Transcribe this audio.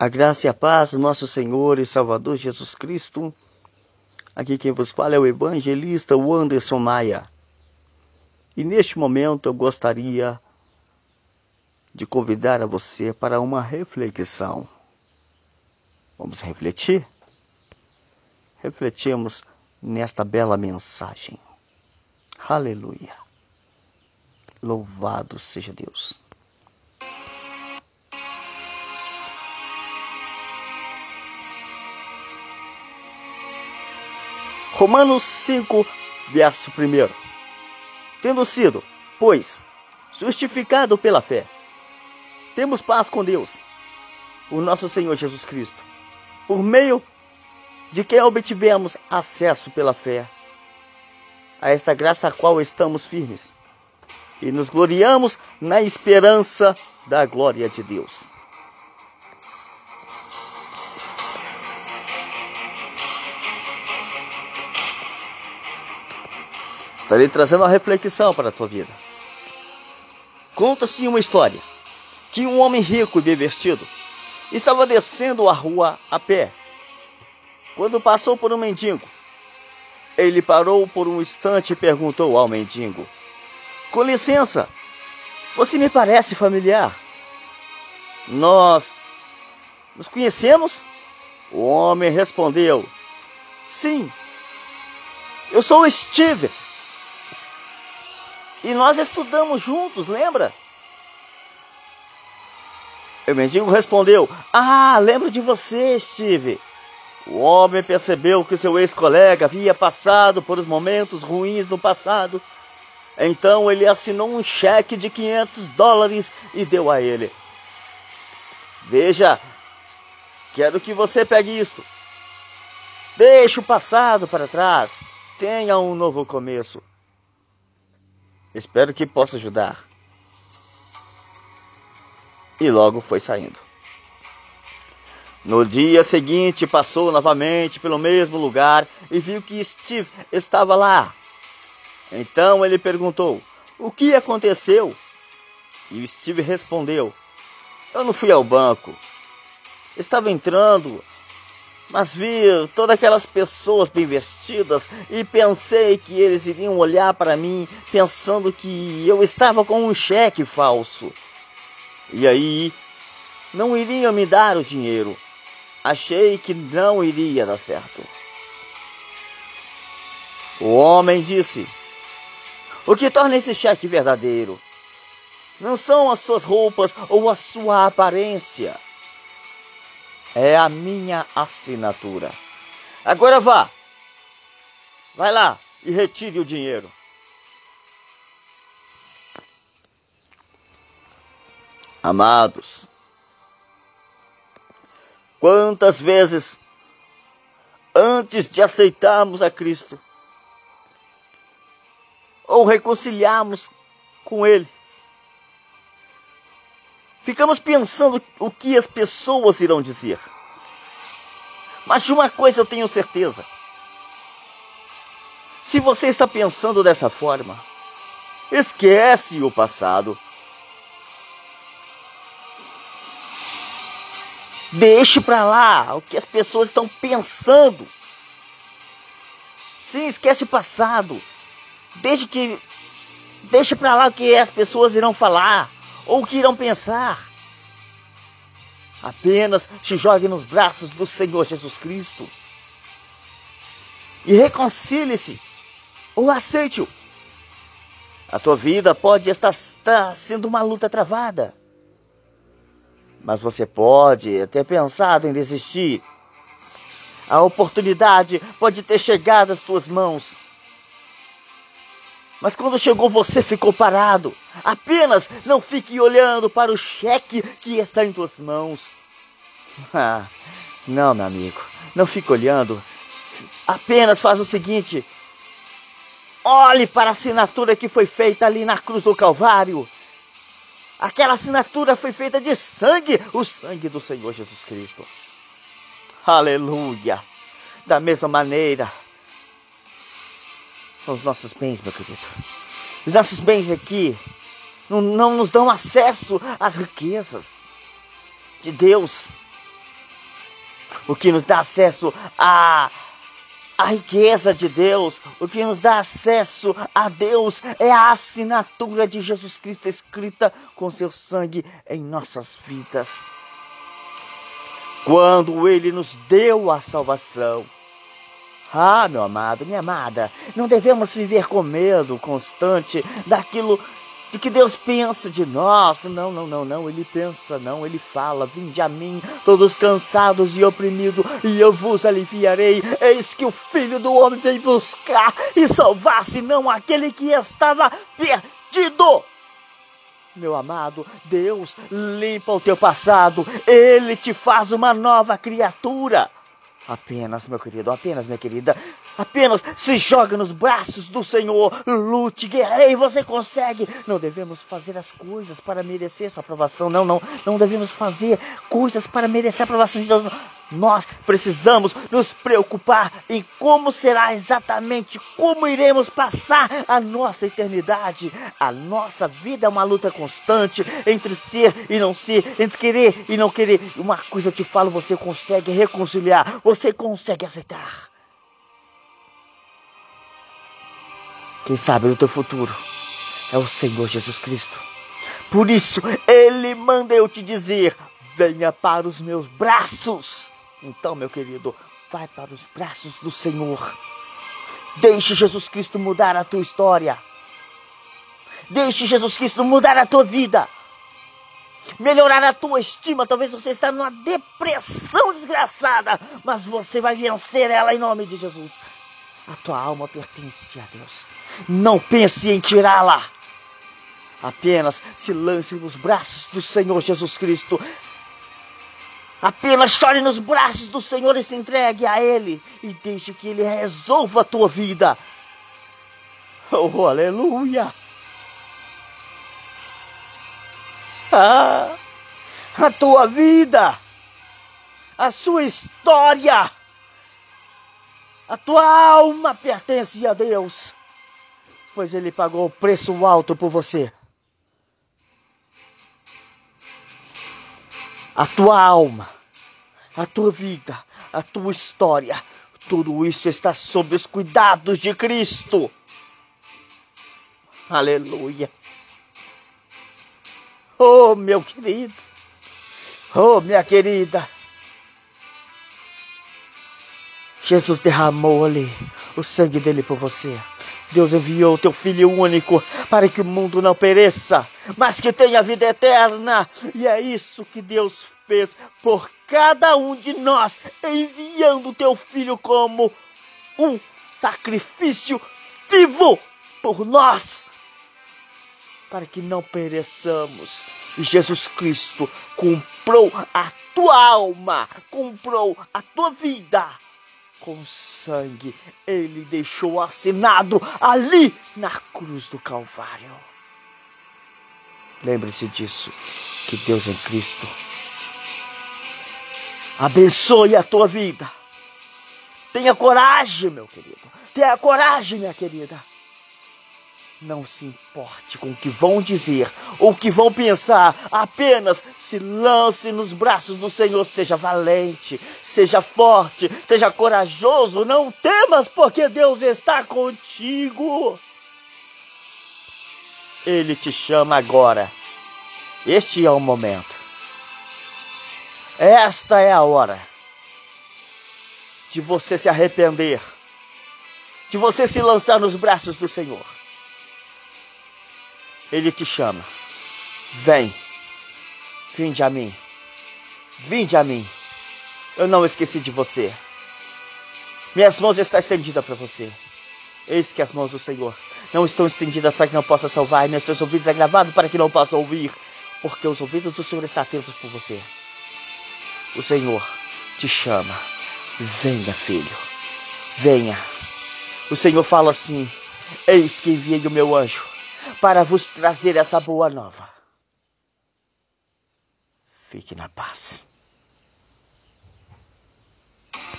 A graça e a paz do nosso Senhor e Salvador Jesus Cristo. Aqui quem vos fala é o evangelista Anderson Maia. E neste momento eu gostaria de convidar a você para uma reflexão. Vamos refletir? Refletimos nesta bela mensagem. Aleluia. Louvado seja Deus. Romanos 5, verso 1. Tendo sido, pois, justificado pela fé, temos paz com Deus, o nosso Senhor Jesus Cristo, por meio de quem obtivemos acesso pela fé a esta graça a qual estamos firmes e nos gloriamos na esperança da glória de Deus. Estarei trazendo uma reflexão para a tua vida. Conta-se uma história que um homem rico e bem vestido estava descendo a rua a pé quando passou por um mendigo. Ele parou por um instante e perguntou ao mendigo: Com licença, você me parece familiar. Nós nos conhecemos? O homem respondeu: Sim, eu sou Steve e nós estudamos juntos, lembra? O mendigo respondeu: Ah, lembro de você, Steve. O homem percebeu que seu ex-colega havia passado por momentos ruins no passado. Então ele assinou um cheque de 500 dólares e deu a ele. Veja, quero que você pegue isto. Deixe o passado para trás. Tenha um novo começo. Espero que possa ajudar. E logo foi saindo. No dia seguinte, passou novamente pelo mesmo lugar e viu que Steve estava lá. Então ele perguntou: O que aconteceu? E o Steve respondeu: Eu não fui ao banco. Estava entrando mas vi todas aquelas pessoas bem vestidas e pensei que eles iriam olhar para mim pensando que eu estava com um cheque falso. E aí não iriam me dar o dinheiro. Achei que não iria dar certo. O homem disse: O que torna esse cheque verdadeiro? Não são as suas roupas ou a sua aparência é a minha assinatura. Agora vá. Vai lá e retire o dinheiro. Amados, quantas vezes antes de aceitarmos a Cristo ou reconciliarmos com Ele, Ficamos pensando o que as pessoas irão dizer. Mas de uma coisa eu tenho certeza. Se você está pensando dessa forma, esquece o passado. Deixe para lá o que as pessoas estão pensando. Sim, esquece o passado. Deixe que deixe para lá o que as pessoas irão falar ou o que irão pensar. Apenas te jogue nos braços do Senhor Jesus Cristo e reconcilie-se ou aceite-o. A tua vida pode estar, estar sendo uma luta travada, mas você pode ter pensado em desistir. A oportunidade pode ter chegado às tuas mãos mas quando chegou você ficou parado. Apenas não fique olhando para o cheque que está em tuas mãos. Ah, não, meu amigo, não fique olhando. Apenas faz o seguinte: olhe para a assinatura que foi feita ali na cruz do Calvário. Aquela assinatura foi feita de sangue, o sangue do Senhor Jesus Cristo. Aleluia! Da mesma maneira, são os nossos bens, meu querido. Os nossos bens aqui não, não nos dão acesso às riquezas de Deus. O que nos dá acesso a a riqueza de Deus, o que nos dá acesso a Deus é a assinatura de Jesus Cristo escrita com seu sangue em nossas vidas. Quando Ele nos deu a salvação, ah, meu amado, minha amada, não devemos viver com medo constante daquilo de que Deus pensa de nós. Não, não, não, não. Ele pensa, não. Ele fala: Vinde a mim, todos cansados e oprimidos, e eu vos aliviarei. Eis que o Filho do Homem vem buscar e salvar-se, não aquele que estava perdido. Meu amado, Deus limpa o teu passado, Ele te faz uma nova criatura. Apenas, meu querido, apenas, minha querida, apenas se joga nos braços do Senhor, lute, guerreie, você consegue. Não devemos fazer as coisas para merecer sua aprovação, não, não, não devemos fazer coisas para merecer a aprovação de Deus. Nós precisamos nos preocupar em como será exatamente, como iremos passar a nossa eternidade. A nossa vida é uma luta constante entre ser e não ser, entre querer e não querer. Uma coisa eu te falo, você consegue reconciliar, você consegue aceitar. Quem sabe do teu futuro é o Senhor Jesus Cristo. Por isso, Ele manda eu te dizer: venha para os meus braços. Então, meu querido, vai para os braços do Senhor. Deixe Jesus Cristo mudar a tua história. Deixe Jesus Cristo mudar a tua vida. Melhorar a tua estima. Talvez você está numa depressão desgraçada, mas você vai vencer ela em nome de Jesus. A tua alma pertence a Deus. Não pense em tirá-la. Apenas se lance nos braços do Senhor Jesus Cristo. Apenas chore nos braços do Senhor e se entregue a Ele. E deixe que Ele resolva a tua vida. Oh, aleluia! Ah, a tua vida, a sua história, a tua alma pertence a Deus, pois Ele pagou o preço alto por você. A tua alma, a tua vida, a tua história, tudo isso está sob os cuidados de Cristo. Aleluia. Oh, meu querido. Oh, minha querida. Jesus derramou ali o sangue dele por você. Deus enviou o teu Filho único para que o mundo não pereça, mas que tenha vida eterna. E é isso que Deus fez por cada um de nós, enviando o teu Filho como um sacrifício vivo por nós, para que não pereçamos. E Jesus Cristo comprou a tua alma, comprou a tua vida com sangue ele deixou assinado ali na cruz do Calvário. Lembre-se disso, que Deus em Cristo abençoe a tua vida. Tenha coragem, meu querido. Tenha coragem, minha querida. Não se importe com o que vão dizer ou o que vão pensar, apenas se lance nos braços do Senhor. Seja valente, seja forte, seja corajoso. Não temas, porque Deus está contigo. Ele te chama agora. Este é o momento. Esta é a hora de você se arrepender, de você se lançar nos braços do Senhor. Ele te chama. Vem. Vinde a mim. Vinde a mim. Eu não esqueci de você. Minhas mãos estão estendidas para você. Eis que as mãos do Senhor não estão estendidas para que não possa salvar, meus teus ouvidos agravados para que não possa ouvir, porque os ouvidos do Senhor estão atentos por você. O Senhor te chama. Venha, filho. Venha. O Senhor fala assim: Eis que enviei o meu anjo para vos trazer essa boa nova. Fique na paz.